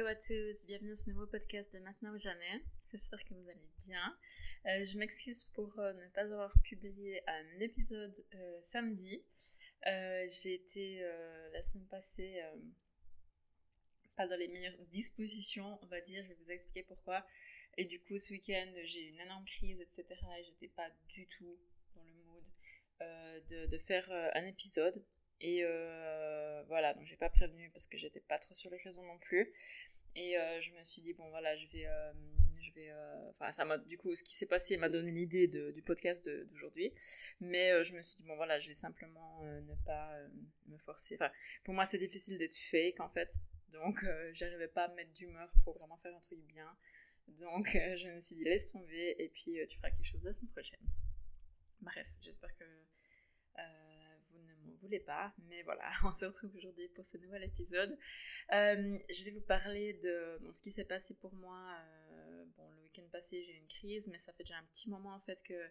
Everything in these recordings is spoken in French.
Hello à tous, bienvenue dans ce nouveau podcast de Maintenant ou Jamais. J'espère que vous allez bien. Euh, je m'excuse pour euh, ne pas avoir publié un épisode euh, samedi. J'ai été la semaine passée pas dans les meilleures dispositions, on va dire. Je vais vous expliquer pourquoi. Et du coup, ce week-end, j'ai eu une énorme crise, etc. Et j'étais pas du tout dans le mood de, faire un épisode. Et voilà, donc j'ai pas prévenu parce que j'étais pas trop sur les raisons non plus. Et euh, je me suis dit, bon voilà, je vais. Euh, je vais enfin, ça m'a. Du coup, ce qui s'est passé m'a donné l'idée du podcast d'aujourd'hui. Mais je me suis dit, bon voilà, je vais simplement ne pas me forcer. Pour moi, c'est difficile d'être fake en fait. Donc, j'arrivais pas à me mettre d'humeur pour vraiment faire un truc bien. Donc, je me suis dit, laisse tomber et puis tu feras quelque chose la semaine prochaine. Bref, j'espère que voulez pas, mais voilà, on se retrouve aujourd'hui pour ce nouvel épisode. Euh, je vais vous parler de ce qui s'est passé pour moi. Euh, bon, le week-end passé, j'ai eu une crise, mais ça fait déjà un petit moment en fait que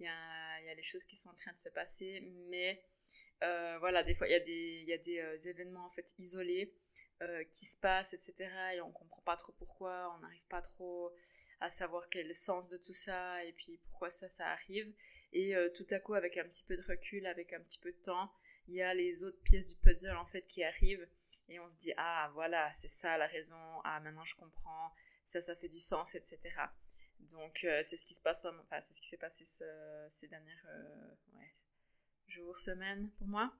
y a, y les choses qui sont en train de se passer, mais euh, voilà, des fois il y a des, y a des événements en fait isolés qui se passent, etc. Et on comprend pas trop pourquoi, on n'arrive pas trop à savoir quel est le sens de tout ça et puis pourquoi ça, ça arrive. Et tout à coup, avec un petit peu de recul, avec un petit peu de temps, il y a les autres pièces du puzzle en fait qui arrivent. Et on se dit ah voilà c'est ça la raison. Ah maintenant je comprends. Ça ça fait du sens etc donc euh, c'est ce qui se passe enfin ce s'est passé ces dernières euh, jours semaines pour moi.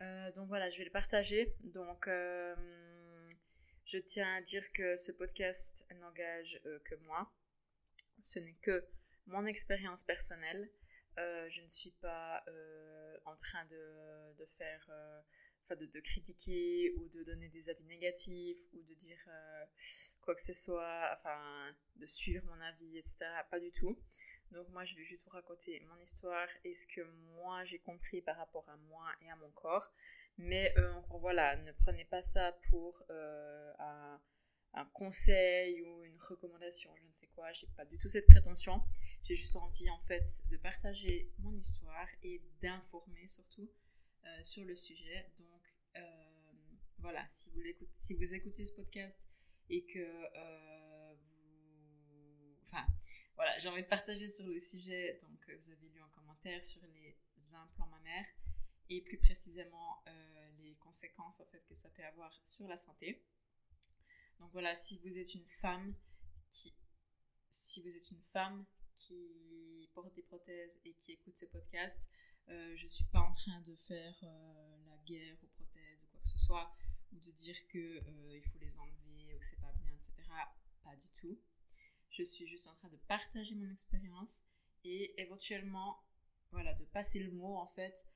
Euh, donc voilà je vais le partager. Donc je tiens à dire que ce podcast n'engage que moi. Ce n'est que mon expérience personnelle je ne suis pas en train de, de faire, euh, de, de, critiquer ou de donner des avis négatifs ou de dire euh, quoi que ce soit, enfin de suivre mon avis, etc. Pas du tout. Donc moi, je vais juste vous raconter mon histoire et ce que moi j'ai compris par rapport à moi et à mon corps. Mais euh, encore voilà, ne prenez pas ça pour un, conseil ou une recommandation, je ne sais quoi. J'ai pas du tout cette prétention. J'ai juste envie en fait de partager mon histoire et d'informer surtout euh, sur le sujet. Donc euh, voilà, si vous, écoutez, ce podcast et que euh, vous... Enfin voilà, j'ai envie de partager sur le sujet. Donc vous avez lu en commentaire sur les implants mammaires et plus précisément les conséquences en fait que ça peut avoir sur la santé. Donc voilà, si vous êtes une femme qui porte des prothèses et qui écoute ce podcast, euh, je suis pas en train de faire euh, la guerre aux prothèses ou quoi que ce soit, ou de dire qu'il euh, faut les enlever ou c'est pas bien, etc. Pas du tout. Je suis juste en train de partager mon expérience et éventuellement, voilà, de passer le mot en fait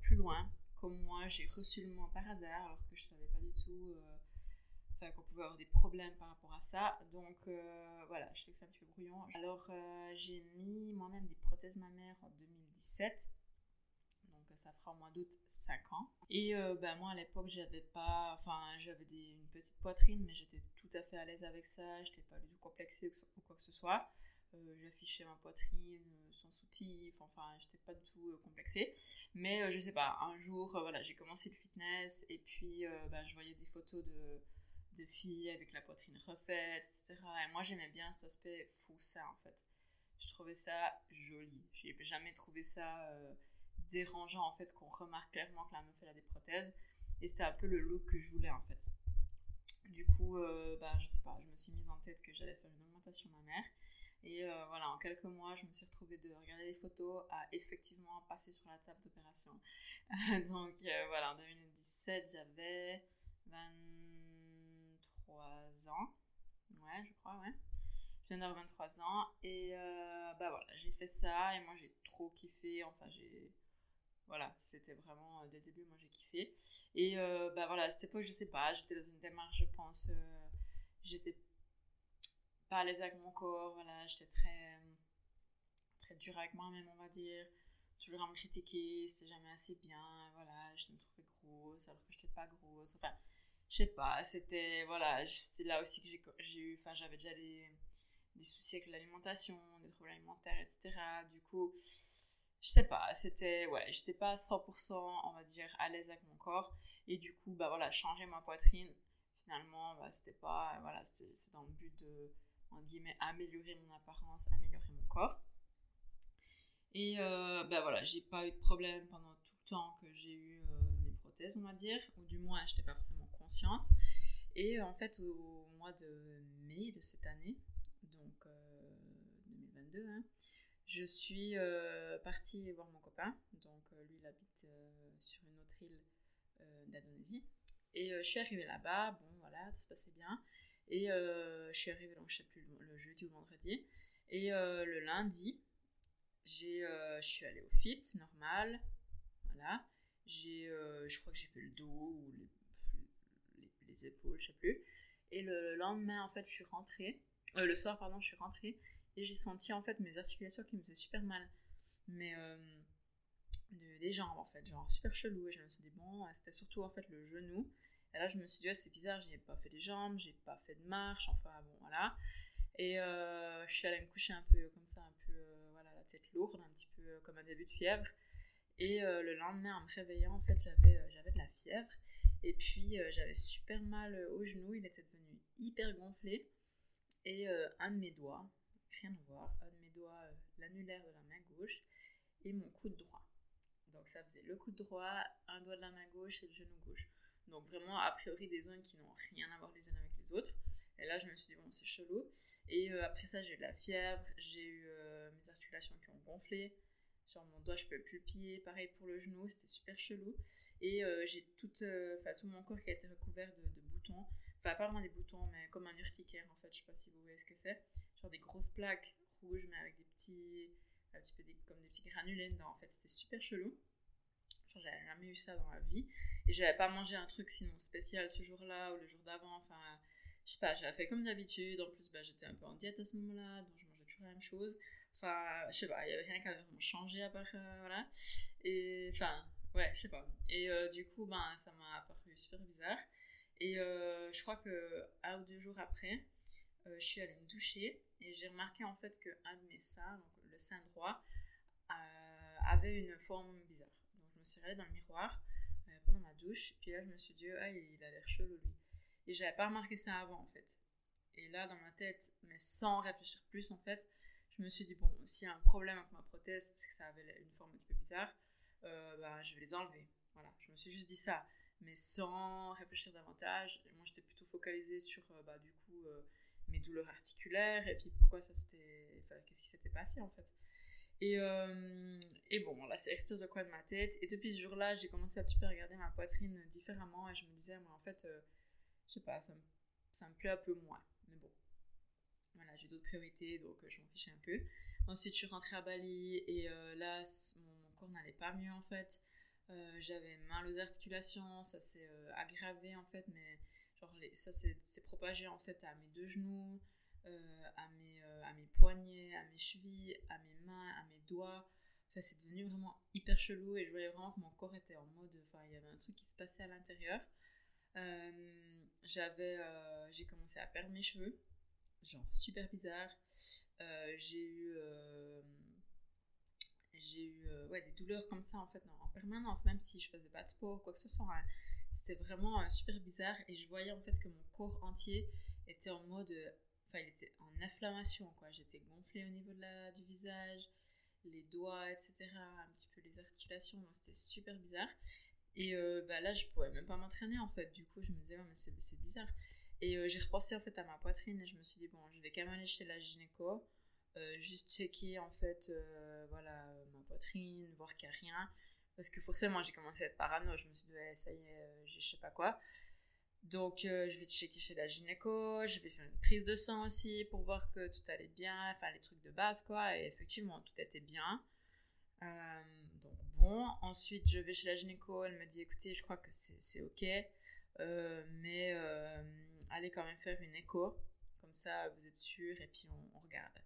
plus loin. Comme moi, j'ai reçu le mot par hasard alors que je savais pas du tout qu'on pouvait avoir des problèmes par rapport à ça. Donc euh, voilà, je sais que c'est un petit peu brouillon. Alors euh, j'ai mis moi-même des prothèses mammaires en 2017. Donc ça fera au mois d'août 5 ans. Et euh, ben, moi à l'époque j'avais pas, enfin j'avais une petite poitrine, mais j'étais tout à fait à l'aise avec ça. J'étais pas du tout complexée ou quoi que ce soit. j'affichais ma poitrine sans soutif, enfin j'étais pas du tout complexée. Mais je sais pas, un jour voilà j'ai commencé le fitness et puis ben, je voyais des photos de de filles avec la poitrine refaite, etc. Et moi, j'aimais bien cet aspect ça, en fait. Je trouvais ça joli. J'ai jamais trouvé ça euh, dérangeant, en fait, qu'on remarque clairement que la meuf, elle a des prothèses. Et c'était un peu le look que je voulais, en fait. Du coup, euh, bah, je sais pas, je me suis mise en tête que j'allais faire une augmentation mammaire. Et euh, voilà, en quelques mois, je me suis retrouvée de regarder les photos à effectivement passer sur la table d'opération. Donc voilà, en 2017, j'avais 20 ans. Ouais, je crois, ouais. Je viens d'avoir 23 ans. Et euh, bah voilà, j'ai fait ça et moi j'ai trop kiffé. Enfin, j'ai. Voilà, c'était vraiment, euh, dès le début, moi j'ai kiffé. Et euh, bah voilà, à cette je sais pas, j'étais dans une démarche, je pense. j'étais pas à l'aise avec mon corps, voilà, j'étais très. très dure avec moi-même, on va dire. Toujours à me critiquer, c'est jamais assez bien, voilà, je me trouvais grosse alors que j'étais pas grosse. Enfin, je sais pas, c'était voilà, là aussi que j'ai eu, enfin j'avais déjà des, des, soucis avec l'alimentation, des troubles alimentaires, etc. Du coup, je sais pas, c'était, ouais, j'étais pas 100%, on va dire, à l'aise avec mon corps. Et du coup, bah voilà, changer ma poitrine, finalement, bah, c'était pas, voilà, c'est dans le but de, en guillemets, améliorer mon apparence, améliorer mon corps. Et ben voilà, j'ai pas eu de problème pendant tout le temps que j'ai eu on va dire, ou du moins, j'étais pas forcément consciente. Et en fait, au mois de mai de cette année, donc 2022, hein, je suis partie voir mon copain. Donc lui, il habite sur une autre île d'Indonésie. Et je suis arrivée là-bas, bon voilà, tout se passait bien. Et je suis arrivée, donc, je sais plus, le jeudi ou vendredi. Et le lundi, je suis allée au fit, normal. Voilà. J'ai, je crois que j'ai fait le dos ou les les épaules, je sais plus. Et le lendemain, en fait, je suis rentrée. Euh, le soir, pardon, je suis rentrée. Et j'ai senti, en fait, mes articulations qui me faisaient super mal. Mais euh, des jambes, en fait, genre super chelou. Et je me suis dit, bon, c'était surtout, en fait, le genou. Et là, je me suis dit, c'est bizarre, j'ai pas fait des jambes, j'ai pas fait de marche. Enfin, bon, voilà. Et euh, je suis allée me coucher un peu comme ça, un peu, voilà, la tête lourde, un petit peu comme un début de fièvre. Et le lendemain, en me réveillant, en fait, j'avais, j'avais de la fièvre. Et puis euh, j'avais super mal euh, au genou, il était devenu hyper gonflé. Et euh, un de mes doigts, rien à voir, un de mes doigts, l'annulaire de la main gauche et mon coude droit. Donc ça faisait le coude droit, un doigt de la main gauche et le genou gauche. Donc vraiment, a priori, des zones qui n'ont rien à voir les unes avec les autres. Et là, je me suis dit, bon, c'est chelou. Et après ça, j'ai eu de la fièvre, j'ai eu mes articulations qui ont gonflé. Sur mon doigt, je peux plus plier. Pareil pour le genou, c'était super chelou. Et euh, j'ai tout, euh, tout mon corps qui a été recouvert de, boutons. Enfin, pas vraiment des boutons, mais comme un urticaire en fait. Je sais pas si vous voyez ce que c'est. Genre des grosses plaques rouges, mais avec des petits, un petit peu comme des petits granulés dedans. En fait, c'était super chelou. Genre, j'avais jamais eu ça dans ma vie. Et j'avais pas mangé un truc sinon spécial ce jour-là ou le jour d'avant. Enfin, je sais pas, j'avais fait comme d'habitude. En plus, bah, j'étais un peu en diète à ce moment-là, donc je mangeais toujours la même chose. Enfin, je sais pas, il y avait rien qui avait vraiment changé à part, euh, voilà. Et, enfin, ouais, je sais pas. Et euh, du coup, ben, ça m'a apparu super bizarre. Et euh, je crois que un ou deux jours après, je suis allée me doucher et j'ai remarqué en fait que un de mes seins, donc le sein droit, avait une forme bizarre. Donc je me suis regardée dans le miroir pendant ma douche, puis là je me suis dit, ah, il a l'air chelou lui. Et j'avais pas remarqué ça avant en fait. Et là, dans ma tête, mais sans réfléchir plus en fait, je me suis dit, bon, s'il y a un problème avec ma prothèse, parce que ça avait une forme un peu bizarre, euh, bah, je vais les enlever. Voilà, je me suis juste dit ça, mais sans réfléchir davantage. moi, j'étais plutôt focalisée sur, euh, bah, du coup, euh, mes douleurs articulaires, et puis pourquoi ça s'était... Qu'est-ce qui s'était passé, en fait. Et, et bon, là, c'est resté au coin de ma tête. Et depuis ce jour-là, j'ai commencé à un petit peu regarder ma poitrine différemment, et je me disais, moi, en fait, je sais pas, ça me plaît un peu moins. Voilà, j'ai d'autres priorités, donc euh, je m'en fichais un peu. Ensuite, je suis rentrée à Bali et euh, là, mon, corps n'allait pas mieux en fait. Euh, j'avais mal aux articulations, ça s'est aggravé en fait, mais genre ça s'est propagé en fait à mes deux genoux, à, mes, à mes poignets, à mes chevilles, à mes mains, à mes doigts. Enfin, c'est devenu vraiment hyper chelou et je voyais vraiment que mon corps était en mode. Enfin, il y avait un truc qui se passait à l'intérieur. j'avais, j'ai commencé à perdre mes cheveux genre super bizarre. Euh, j'ai eu, euh, j'ai eu euh, ouais, des douleurs comme ça en fait en permanence, même si je faisais pas de sport ou quoi que ce soit. Hein. C'était vraiment super bizarre et je voyais en fait que mon corps entier était en mode, enfin il était en inflammation quoi. J'étais gonflée au niveau de la, du visage, les doigts, etc. Un petit peu les articulations, c'était super bizarre. Et bah là, je pouvais même pas m'entraîner en fait. Du coup, je me disais, mais c'est bizarre. Et euh, j'ai repensé en fait à ma poitrine et je me suis dit, bon, je vais quand même aller chez la gynéco, euh, juste checker en fait, euh, voilà, ma poitrine, voir qu'il n'y a rien. Parce que forcément, j'ai commencé à être parano, je me suis dit, ouais, ça y est, je sais pas quoi. Donc, je vais checker chez la gynéco, je vais faire une prise de sang aussi pour voir que tout allait bien, enfin les trucs de base quoi. Et effectivement, tout était bien. donc, bon. Ensuite, je vais chez la gynéco, elle me dit, écoutez, je crois que c'est ok. mais allez quand même faire une écho. Comme ça, vous êtes sûr et puis on, regarde.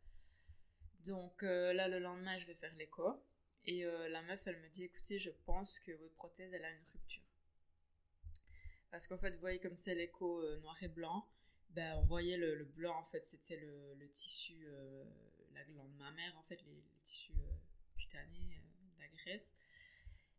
Donc euh, là, le lendemain, je vais faire l'écho. Et euh, la meuf, elle me dit, écoutez, je pense que votre prothèse, elle a une rupture. Parce qu'en fait, vous voyez comme c'est l'écho euh, noir et blanc, ben, on voyait le, blanc, en fait, c'était le, tissu, la glande mammaire, en fait, les, tissus cutanés, la graisse.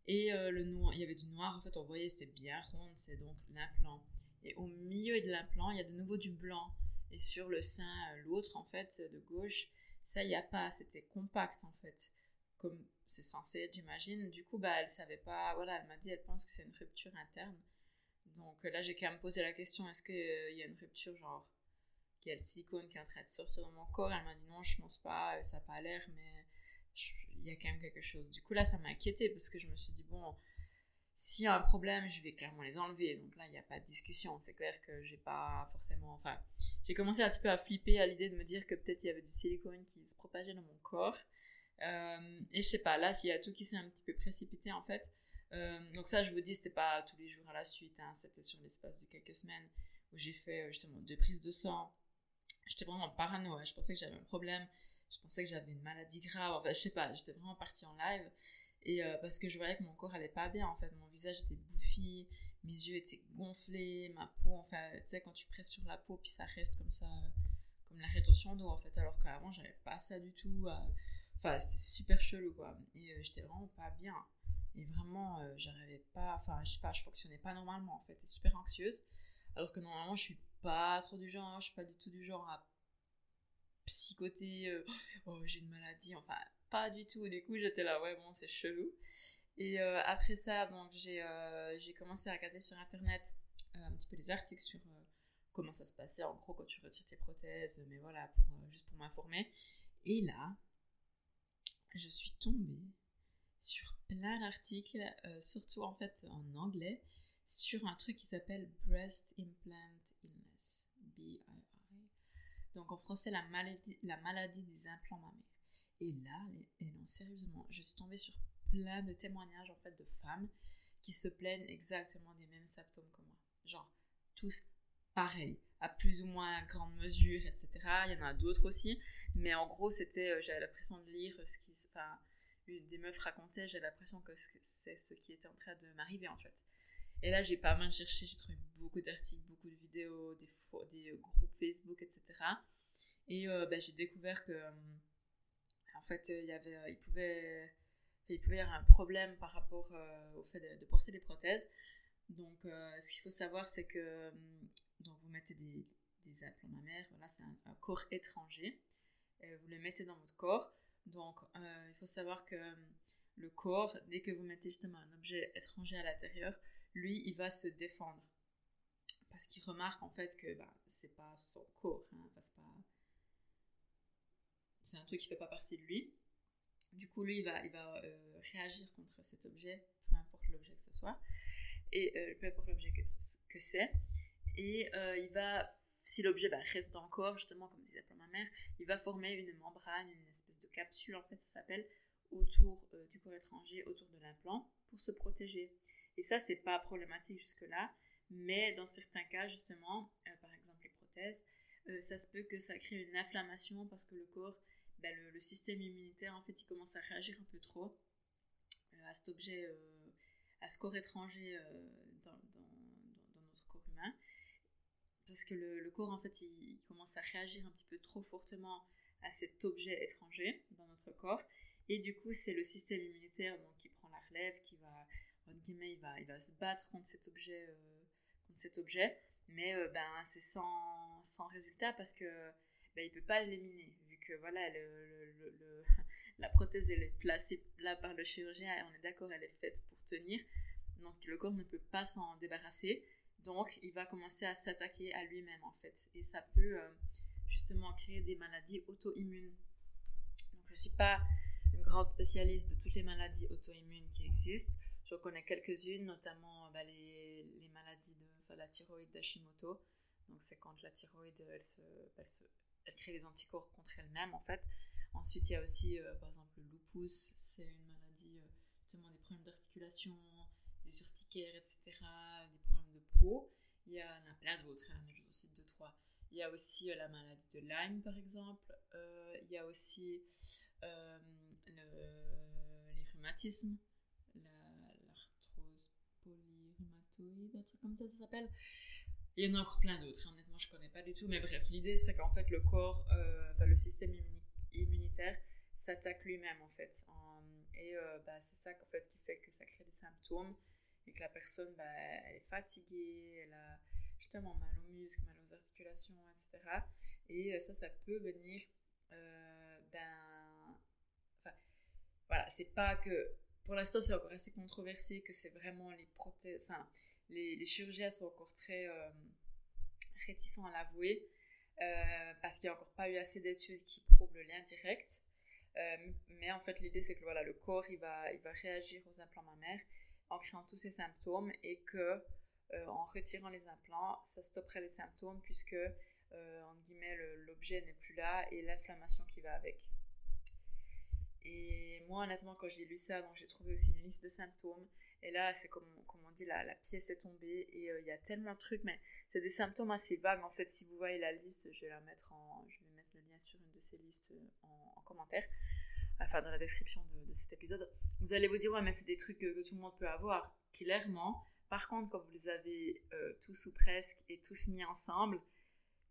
Et le noir, il y avait du noir, en fait, on voyait, c'était bien rond, c'est donc l'implant. Et au milieu de l'implant, il y a de nouveau du blanc. Et sur le sein, l'autre, en fait, de gauche, ça, il n'y a pas. C'était compact, en fait. Comme c'est censé être, j'imagine. Du coup, bah, elle savait pas. Voilà, elle m'a dit, elle pense que c'est une rupture interne. Donc là, j'ai quand même posé la question est-ce qu'il y a une rupture, genre, qu'il y a le silicone qui est en train de sortir dans mon corps? Elle m'a dit non, je pense pas, ça n'a pas l'air, mais il y a quand même quelque chose. Du coup, là, ça m'a inquiété parce que je me suis dit bon, s'il y a un problème, je vais clairement les enlever. Donc là, il n'y a pas de discussion. C'est clair que j'ai pas forcément. Enfin, j'ai commencé un petit peu à flipper à l'idée de me dire que peut-être il y avait du silicone qui se propageait dans mon corps. Euh, et je sais pas, là, s'il y a tout qui s'est un petit peu précipité en fait. Euh, donc ça, je vous dis, c'était pas tous les jours à la suite. Hein. c'était sur l'espace de quelques semaines où j'ai fait euh, justement deux prises de sang. J'étais vraiment parano. Hein. Je pensais que j'avais un problème. Je pensais que j'avais une maladie grave. Enfin, je sais pas. J'étais vraiment partie en live. Et euh, parce que je voyais que mon corps allait pas bien, en fait. Mon visage était bouffi, mes yeux étaient gonflés, ma peau, enfin, tu sais, quand tu presses sur la peau, puis ça reste comme ça, euh, comme la rétention d'eau, en fait. Alors qu'avant, j'avais pas ça du tout. Euh. Enfin, c'était super chelou, quoi. Et j'étais vraiment pas bien. Et vraiment, j'arrivais pas, enfin, je sais pas, je fonctionnais pas normalement, en fait. J'étais super anxieuse. Alors que normalement, je suis pas trop du genre, je suis pas du tout du genre à psychoter, oh, j'ai une maladie, enfin, pas du tout. Du coup, j'étais là, ouais, bon, c'est chelou. Et euh, après ça, donc euh, j'ai commencé à regarder sur internet euh, un petit peu les articles sur comment ça se passait en gros quand tu retires tes prothèses, mais voilà, pour, juste pour m'informer. Et là, je suis tombée sur plein d'articles, surtout en fait en anglais, sur un truc qui s'appelle Breast Implant Illness, BII. Donc en français, la maladie, la maladie des implants mammaires. Et là, non, sérieusement, je suis tombée sur plein de témoignages en fait de femmes qui se plaignent exactement des mêmes symptômes que moi. Genre, tous pareils, à plus ou moins grande mesure, etc. Il y en a d'autres aussi, mais en gros, c'était, euh, j'avais l'impression de lire ce qui, enfin, des meufs racontaient, j'avais l'impression que c'est ce qui était en train de m'arriver en fait. Et là, j'ai pas mal cherché, j'ai trouvé beaucoup d'articles, beaucoup de vidéos, des, des groupes Facebook, etc. Et euh, ben, j'ai découvert que en fait, euh, il y avait, euh, il pouvait, il pouvait y avoir un problème par rapport euh, au fait de, porter des prothèses. Donc, ce qu'il faut savoir, c'est que donc vous mettez des, des implants mammaires, voilà, c'est un, corps étranger, et vous le mettez dans votre corps. Donc, il faut savoir que le corps, dès que vous mettez justement un objet étranger à l'intérieur, lui, il va se défendre. Parce qu'il remarque en fait que ben, c'est pas son corps, hein, c'est pas c'est un truc qui fait pas partie de lui. Du coup, lui, il va, il va euh, réagir contre cet objet, peu importe l'objet que ce soit, et euh, peu importe l'objet que, que c'est. Et euh, il va, si l'objet bah, reste dans le corps, justement, comme disait ma mère, il va former une membrane, une espèce de capsule, en fait, ça s'appelle, autour du corps étranger, autour de l'implant, pour se protéger. Et ça, c'est pas problématique jusque-là, mais dans certains cas, justement, par exemple les prothèses, ça se peut que ça crée une inflammation parce que le corps bah, le, système immunitaire, en fait, il commence à réagir un peu trop euh, à cet objet, euh, à ce corps étranger euh, dans, notre corps humain. Parce que le, corps, en fait, il, commence à réagir un petit peu trop fortement à cet objet étranger dans notre corps. Et du coup, c'est le système immunitaire qui prend la relève, qui va, guillemets, il va, il va se battre contre cet objet. contre cet objet mais ben, c'est sans, sans, résultat parce que ben, il peut pas l'éliminer que voilà, la prothèse elle est placée là par le chirurgien, on est d'accord, elle est faite pour tenir. Donc le corps ne peut pas s'en débarrasser. Donc il va commencer à s'attaquer à lui-même en fait. Et ça peut euh, justement créer des maladies auto-immunes. Je ne suis pas une grande spécialiste de toutes les maladies auto-immunes qui existent. Je connais quelques-unes, notamment bah, les, maladies de la thyroïde d'Hashimoto. Donc c'est quand la thyroïde elle se elle crée des anticorps contre elle-même en fait. Ensuite, il y a aussi euh, par exemple le lupus, c'est une maladie euh, justement des problèmes d'articulation, des urticaires, etc., des problèmes de peau. Il y en a plein d'autres, hein, je vous en cite deux, trois. Il y a aussi euh, la maladie de Lyme par exemple. il y a aussi les rhumatismes, l'arthrose polyrhumatoïde, un truc comme ça, ça s'appelle. Il y en a encore plein d'autres, honnêtement, je connais pas du tout. Mais bref, l'idée, c'est qu'en fait, le corps, euh, enfin, le système immunitaire s'attaque lui-même, en fait. et euh, bah, c'est ça, en fait, qui fait que ça crée des symptômes et que la personne, bah, elle est fatiguée, elle a, justement mal aux muscles, mal aux articulations, etc. Et ça, ça peut venir d'un... Enfin, voilà, c'est pas que... Pour l'instant, c'est encore assez controversé que c'est vraiment les prothèses... Enfin, les, chirurgiens sont encore très réticents à l'avouer. parce qu'il n'y a encore pas eu assez d'études qui prouvent le lien direct. Euh, mais en fait, l'idée, c'est que voilà, le corps, il va, il va réagir aux implants mammaires en créant tous ces symptômes et que euh, en retirant les implants, ça stopperait les symptômes puisque, euh, guillemets, l'objet n'est plus là et l'inflammation qui va avec. Et moi, honnêtement, quand j'ai lu ça, j'ai trouvé aussi une liste de symptômes. Et là, c'est comme, on dit, la, la pièce est tombée et il y a tellement de trucs, mais c'est des symptômes assez vagues. En fait, si vous voyez la liste, je vais la mettre en, je vais mettre le lien sur une de ces listes en, commentaire, enfin dans la description de, cet épisode, vous allez vous dire ouais mais c'est des trucs que, tout le monde peut avoir, clairement. Par contre, quand vous les avez euh, tous ou presque et tous mis ensemble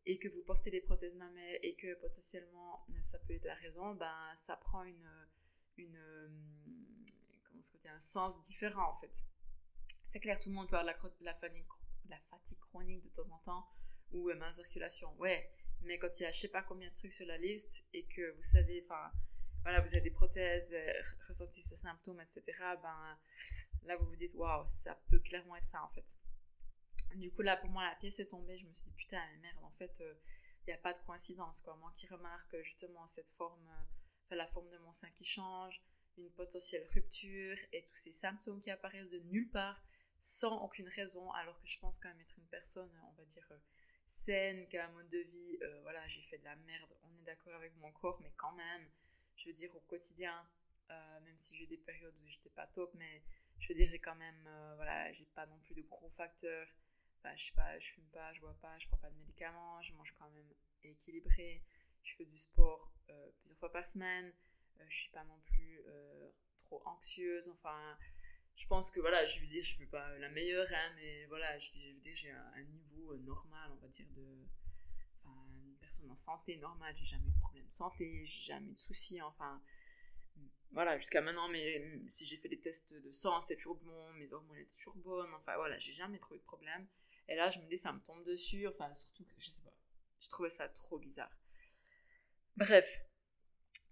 et que vous portez des prothèses mammaires et que potentiellement ça peut être la raison, ben ça prend une une euh, comment dire, un sens différent en fait. C'est clair, tout le monde peut avoir la, la, fatigue, la fatigue chronique de temps en temps ou euh, mal circulation. Ouais, mais quand il y a je sais pas combien de trucs sur la liste et que vous savez, enfin, voilà, vous avez des prothèses, euh, ressenti ces symptômes, etc., ben là vous vous dites, waouh, ça peut clairement être ça en fait. Du coup, là pour moi, la pièce est tombée, je me suis dit, putain, merde, en fait, il euh, n'y a pas de coïncidence, quoi. Moi qui remarque justement cette forme, euh, la forme de mon sein qui change, une potentielle rupture et tous ces symptômes qui apparaissent de nulle part sans aucune raison, alors que je pense quand même être une personne, on va dire, saine, qui a un mode de vie, euh, voilà, j'ai fait de la merde, on est d'accord avec mon corps, mais quand même, je veux dire, au quotidien, euh, même si j'ai des périodes où j'étais pas top, mais je veux dire, j'ai quand même, euh, voilà, j'ai pas non plus de gros facteurs. Enfin, je sais pas, je fume pas, je bois pas, je prends pas de médicaments, je mange quand même équilibré, je fais du sport plusieurs fois par semaine, je suis pas non plus trop anxieuse, enfin, je pense que voilà, je veux dire, je suis pas la meilleure, hein, mais voilà, je, veux dire, j'ai un, niveau euh, normal, on va dire, de. Une personne en santé normale, j'ai jamais eu de problème de santé, j'ai jamais eu de soucis, enfin. Voilà, jusqu'à maintenant, mais si j'ai fait des tests de sang, c'est toujours bon, mes hormones étaient toujours bonnes, enfin voilà, j'ai jamais trouvé de problème. Et là, je me dis, ça me tombe dessus, enfin, surtout que, je sais pas, je trouvais ça trop bizarre. Bref,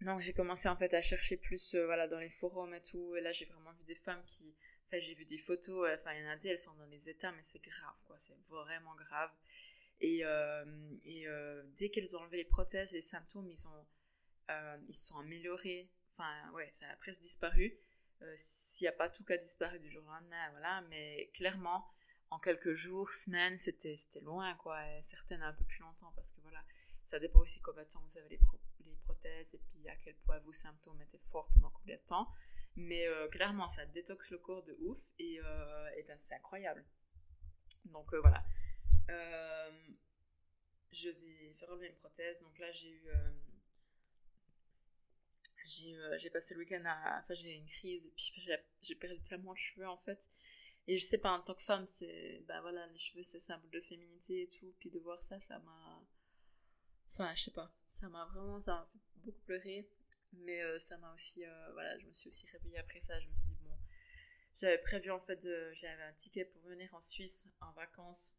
donc j'ai commencé en fait à chercher plus euh, voilà dans les forums et tout. Et là j'ai vraiment vu des femmes qui enfin j'ai vu des photos euh, enfin il y en a des elles sont dans des états mais c'est grave quoi. C'est vraiment grave. Et, euh, et dès qu'elles ont enlevé les prothèses les symptômes ils ont ils sont améliorés. Enfin ouais ça a presque disparu. S'il n'y a pas tout cas disparu du jour au lendemain voilà. Mais clairement en quelques jours semaines c'était loin quoi. Certaines un peu plus longtemps parce que voilà ça dépend aussi combien de temps vous avez les, prothèses et puis à quel point vos symptômes étaient forts pendant combien de temps. Mais euh, clairement, ça détoxe le corps de ouf et, euh, ben, c'est incroyable. Donc euh, voilà. je vais faire enlever une prothèse. Donc là, j'ai eu. j'ai passé le week-end à. Enfin, j'ai eu une crise et puis j'ai perdu tellement de cheveux en fait. Et je sais pas, en tant que femme. Ben voilà, les cheveux, c'est symbole de féminité et tout. Puis de voir ça, ça m'a Enfin, je sais pas, ça m'a vraiment, ça fait beaucoup pleurer, mais euh, ça m'a aussi, euh, voilà, je me suis aussi réveillée après ça, je me suis dit, bon, j'avais prévu en fait, j'avais un ticket pour venir en Suisse en vacances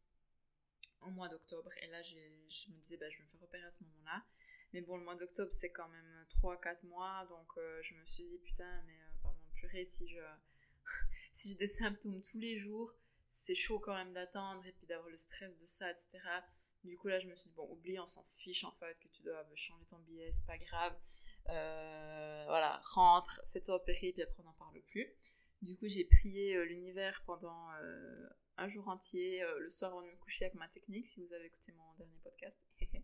au mois d'octobre, et là, je me disais, bah, je vais me faire opérer à ce moment-là, mais bon, le mois d'octobre, c'est quand même 3-4 mois, donc euh, je me suis dit, putain, mais pardon, purée, si je, si j'ai des symptômes tous les jours, c'est chaud quand même d'attendre, et puis d'avoir le stress de ça, etc., du coup, là, je me suis dit, bon, oublie, on s'en fiche en fait, que tu dois changer ton billet, c'est pas grave. Euh, voilà, rentre, fais-toi opérer, puis après on n'en parle plus. Du coup, j'ai prié euh, l'univers pendant euh, un jour entier, le soir avant de me coucher avec ma technique, si vous avez écouté mon dernier podcast.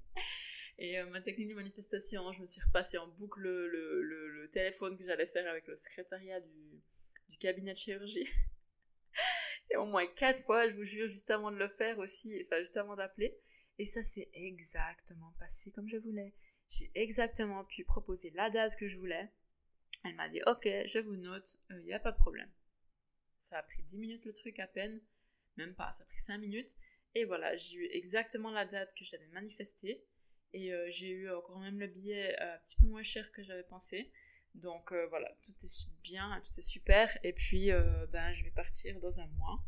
Et ma technique de manifestation, je me suis repassée en boucle le, le, téléphone que j'allais faire avec le secrétariat du, du cabinet de chirurgie. Et au moins quatre fois, je vous jure, juste avant de le faire aussi, enfin juste avant d'appeler, et ça s'est exactement passé comme je voulais. J'ai exactement pu proposer la date que je voulais. Elle m'a dit ok, je vous note, il euh, n'y a pas de problème. Ça a pris 10 minutes le truc à peine, même pas, ça a pris 5 minutes. Et voilà, j'ai eu exactement la date que j'avais manifestée. Et euh, j'ai eu encore même le billet euh, un petit peu moins cher que j'avais pensé. Donc voilà, tout est bien, tout est super. Et puis ben, je vais partir dans un mois.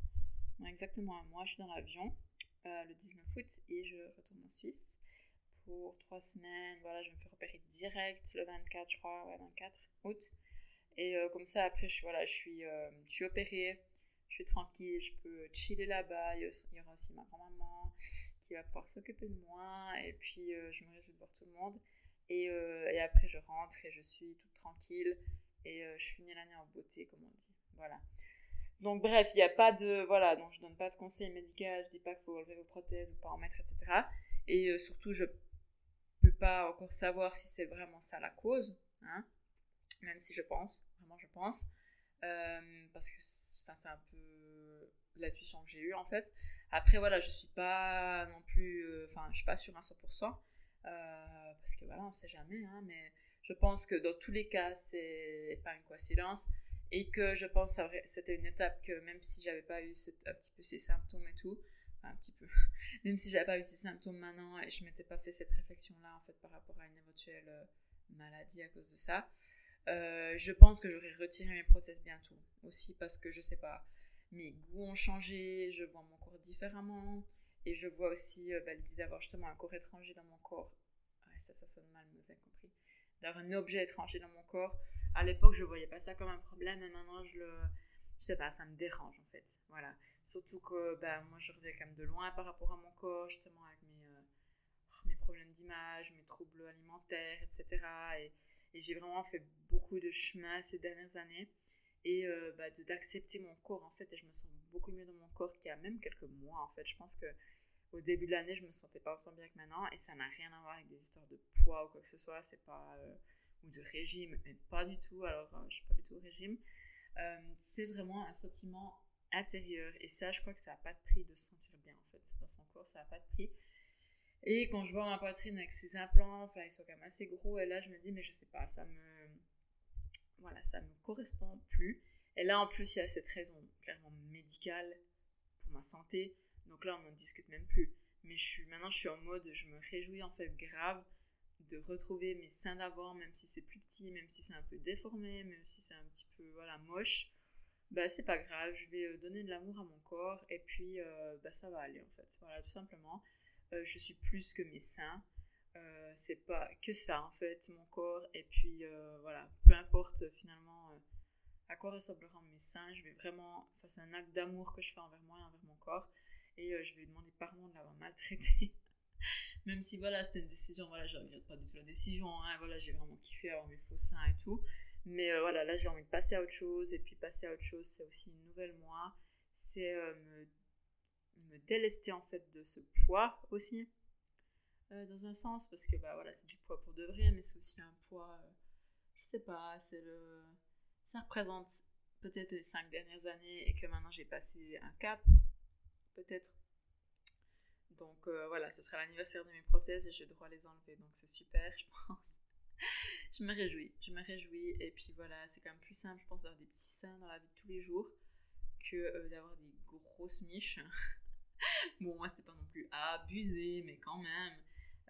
Exactement un mois, je suis dans l'avion. Le 19 août et je retourne en Suisse pour trois semaines. Voilà, je me fais repérer direct le 24, je crois, ouais, 24 août. Et comme ça, après, je, voilà, je, suis, je suis opérée, je suis tranquille, je peux chiller là-bas. Il y aura aussi ma grand-maman qui va pouvoir s'occuper de moi. Et puis, je me réjouis de voir tout le monde. Et, et, après, je rentre et je suis toute tranquille. Et je finis l'année en beauté, comme on dit. Voilà. Donc bref, il n'y a pas de... Voilà, donc je donne pas de conseils médicaux, je dis pas qu'il faut enlever vos prothèses ou pas en mettre, etc. Et euh, surtout, je peux pas encore savoir si c'est vraiment ça la cause, hein, même si je pense, vraiment je pense, euh, parce que c'est un peu l'intuition que j'ai eue en fait. Après voilà, je suis pas non plus, euh, enfin je suis pas sûre à 100%, parce que voilà, on sait jamais, hein, mais je pense que dans tous les cas, c'est pas une coïncidence et que je pense que c'était une étape que même si j'avais pas eu un petit peu ces symptômes et tout, même si j'avais pas eu ces symptômes maintenant et je m'étais pas fait cette réflexion là en fait par rapport à une éventuelle euh, maladie à cause de ça, euh, je pense que j'aurais retiré mes prothèses bientôt. Aussi parce que je sais pas, mes goûts ont changé, je vois mon corps différemment et je vois aussi euh, bah, l'idée d'avoir justement un corps étranger dans mon corps. ça, ça sonne mal, vous avez compris. D'avoir un objet étranger dans mon corps à l'époque, je voyais pas ça comme un problème, mais maintenant, je le. Je sais pas, ça me dérange en fait. Voilà. Surtout que ben, moi, je reviens quand même de loin par rapport à mon corps, justement, avec mes, euh, oh, mes problèmes d'image, mes troubles alimentaires, etc. Et, et j'ai vraiment fait beaucoup de chemin ces dernières années. Et euh, bah, d'accepter mon corps en fait. Et je me sens beaucoup mieux dans mon corps qu'il y a même quelques mois en fait. Je pense que au début de l'année, je me sentais pas aussi bien que maintenant. Et ça n'a rien à voir avec des histoires de poids ou quoi que ce soit. C'est pas. Euh, ou de régime, mais pas du tout, alors je suis pas du tout au régime. Euh, c'est vraiment un sentiment intérieur. Et ça, je crois que ça n'a pas de prix de se sentir bien, en fait. Dans son corps, ça n'a pas de prix. Et quand je vois ma poitrine avec ses implants, enfin, ils sont quand même assez gros, et là, je me dis, mais je sais pas, ça me. Voilà, ça me correspond plus. Et là, en plus, il y a cette raison clairement médicale pour ma santé. Donc là, on n'en discute même plus. Mais je suis, maintenant, je suis en mode, je me réjouis en fait grave de retrouver mes seins d'avant, même si c'est plus petit, même si c'est un peu déformé, même si c'est un petit peu voilà, moche, bah c'est pas grave, je vais euh, donner de l'amour à mon corps et puis euh, bah, ça va aller en fait. Voilà, tout simplement. Euh, je suis plus que mes seins. c'est pas que ça en fait, mon corps. Et puis voilà, peu importe finalement à quoi ressembleront mes seins, je vais vraiment, enfin c'est un acte d'amour que je fais envers moi et envers mon corps. Et je vais demander pardon de l'avoir maltraité. Même si voilà, c'était une décision, voilà, je regrette pas du tout la décision, hein, voilà, j'ai vraiment kiffé avoir mes faux seins et tout. Mais euh, voilà, là j'ai envie de passer à autre chose, et puis passer à autre chose, c'est aussi une nouvelle moi, c'est euh, me, me, délester en fait de ce poids aussi, euh, dans un sens, parce que bah voilà, c'est du poids pour de vrai, mais c'est aussi un poids, je sais pas, c'est le. Ça représente peut-être les cinq dernières années et que maintenant j'ai passé un cap, peut-être donc euh, voilà, ce sera l'anniversaire de mes prothèses et j'ai le droit à les enlever. Donc c'est super, je pense. je me réjouis, je me réjouis. Et puis voilà, c'est quand même plus simple, je pense, d'avoir des petits seins dans la vie de tous les jours que euh, d'avoir des grosses miches. bon, moi, c'était pas non plus abusé, mais quand même.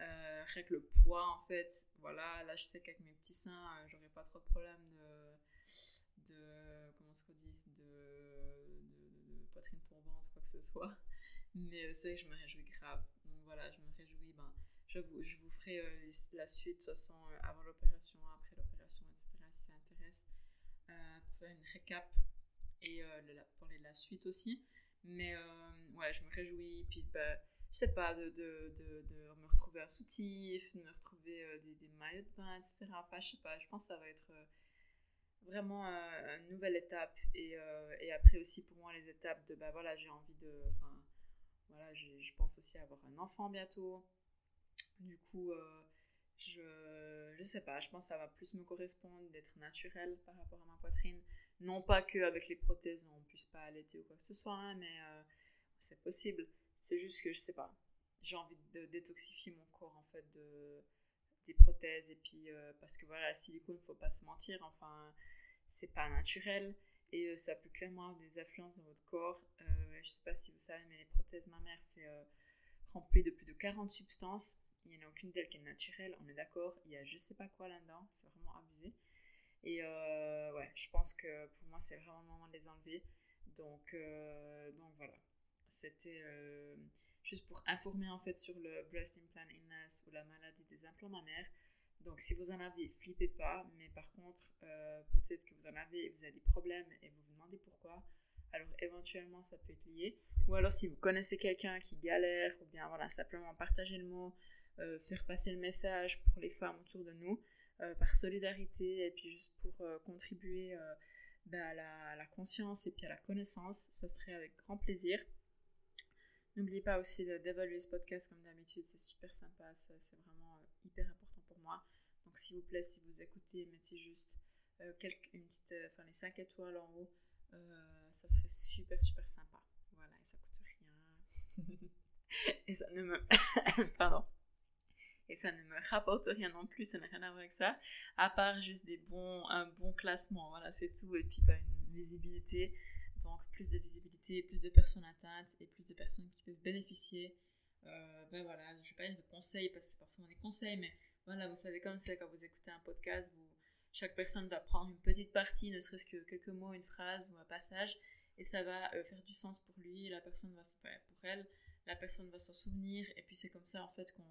Euh, rien le poids, en fait, voilà, là, je sais qu'avec mes petits seins, euh, j'aurais pas trop de problème de. de comment qu'on dit de, de, de, poitrine tombante, quoi que ce soit. Mais euh, c'est vrai que je me réjouis grave. Donc voilà, je me réjouis. Ben, je, vous, je vous ferai euh, la suite, de toute façon, euh, avant l'opération, après l'opération, etc., si ça intéresse, pour faire une récap et pour la suite aussi. Mais ouais, je me réjouis. Puis, ben, je sais pas, de, de, de, me retrouver un soutif, de me retrouver des, des, maillots de bain, etc. Enfin, je sais pas, je pense que ça va être vraiment une nouvelle étape. Et, et, après aussi, pour moi, les étapes de, bah voilà, j'ai envie de. Voilà, je pense aussi avoir un enfant bientôt. Du coup, euh, je, je sais pas, je pense que ça va plus me correspondre d'être naturel par rapport à ma poitrine. Non pas qu'avec les prothèses on puisse pas allaiter ou quoi que ce soit, hein, mais euh, c'est possible. C'est juste que je sais pas, j'ai envie de détoxifier mon corps en fait de, des prothèses et puis euh, parce que voilà, la silicone, faut pas se mentir, enfin, c'est pas naturel et euh, ça peut clairement avoir des influences dans votre corps. Euh, je ne sais pas si vous savez, mais les prothèses mammaires, c'est euh, rempli de plus de 40 substances. Il n'y en a aucune d'elles qui est naturelle, on est d'accord. Il y a je sais pas quoi là-dedans, c'est vraiment abusé. Et ouais, je pense que pour moi, c'est vraiment le moment de les enlever. Donc, donc voilà. c'était juste pour informer en fait sur le breast implant illness ou la maladie des implants mammaires. Donc si vous en avez, flippez pas, mais par contre, peut-être que vous en avez et vous avez des problèmes et vous vous demandez pourquoi, alors éventuellement ça peut être lié. Ou alors si vous connaissez quelqu'un qui galère, ou bien voilà, simplement partager le mot, euh, faire passer le message pour les femmes autour de nous, euh, par solidarité et puis juste pour euh, contribuer ben, à, la, conscience et puis à la connaissance, ce serait avec grand plaisir. N'oubliez pas aussi d'évaluer ce podcast comme d'habitude, c'est super sympa, c'est vraiment hyper important. Donc s'il vous plaît, si vous écoutez, mettez juste quelques, une petite, enfin, les 5 étoiles en haut euh, ça serait super super sympa. Voilà, et ça coûte rien. et ça ne me... Pardon. Et ça ne me rapporte rien non plus, ça n'a rien à voir avec ça, à part juste des bons, un bon classement, voilà, c'est tout, et puis pas bah, une visibilité, donc plus de visibilité, plus de personnes atteintes, et plus de personnes qui peuvent bénéficier. Euh, ben voilà, je vais pas dire de conseils, parce que c'est forcément des conseils, mais voilà, vous savez comme c'est quand vous écoutez un podcast, vous, chaque personne va prendre une petite partie, ne serait-ce que quelques mots, une phrase ou un passage, et ça va euh, faire du sens pour lui, la personne va pour elle, la personne va s'en souvenir, et puis c'est comme ça en fait qu'on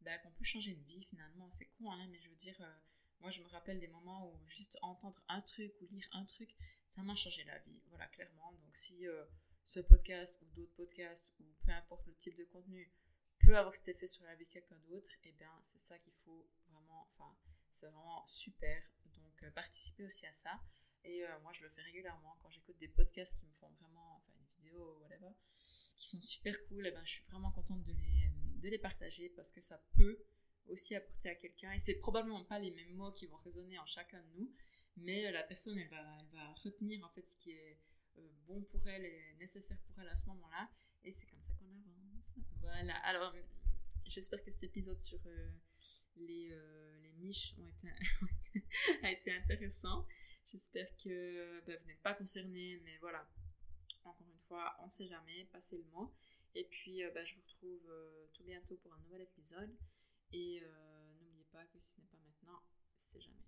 bah, peut changer une vie finalement. C'est con, hein, mais je veux dire, euh, moi je me rappelle des moments où juste entendre un truc ou lire un truc, ça m'a changé la vie, voilà, clairement. Donc si euh, ce podcast ou d'autres podcasts, ou peu importe le type de contenu, peut avoir cet effet sur la vie de quelqu'un d'autre, et eh bien c'est ça qu'il faut vraiment, enfin c'est vraiment super. Donc, euh, aussi à ça. Et euh, moi, je le fais régulièrement quand j'écoute des podcasts qui me font vraiment, enfin, une vidéo, whatever, qui sont super cool. Et ben, je suis vraiment contente de les, de les partager parce que ça peut aussi apporter à quelqu'un. Et c'est probablement pas les mêmes mots qui vont résonner en chacun de nous, mais euh, la personne, elle va, elle va retenir en fait ce qui est bon pour elle et nécessaire pour elle à ce moment-là. Et c'est comme ça qu'on avance. Voilà. Alors, j'espère que cet épisode sur les niche ont été, a été intéressant. J'espère que ben, vous n'êtes pas concernés, mais voilà. Encore une fois, on ne sait jamais, passez le mot. Et puis, euh, ben, je vous retrouve euh, tout bientôt pour un nouvel épisode. Et euh, n'oubliez pas que si ce n'est pas maintenant, c'est jamais.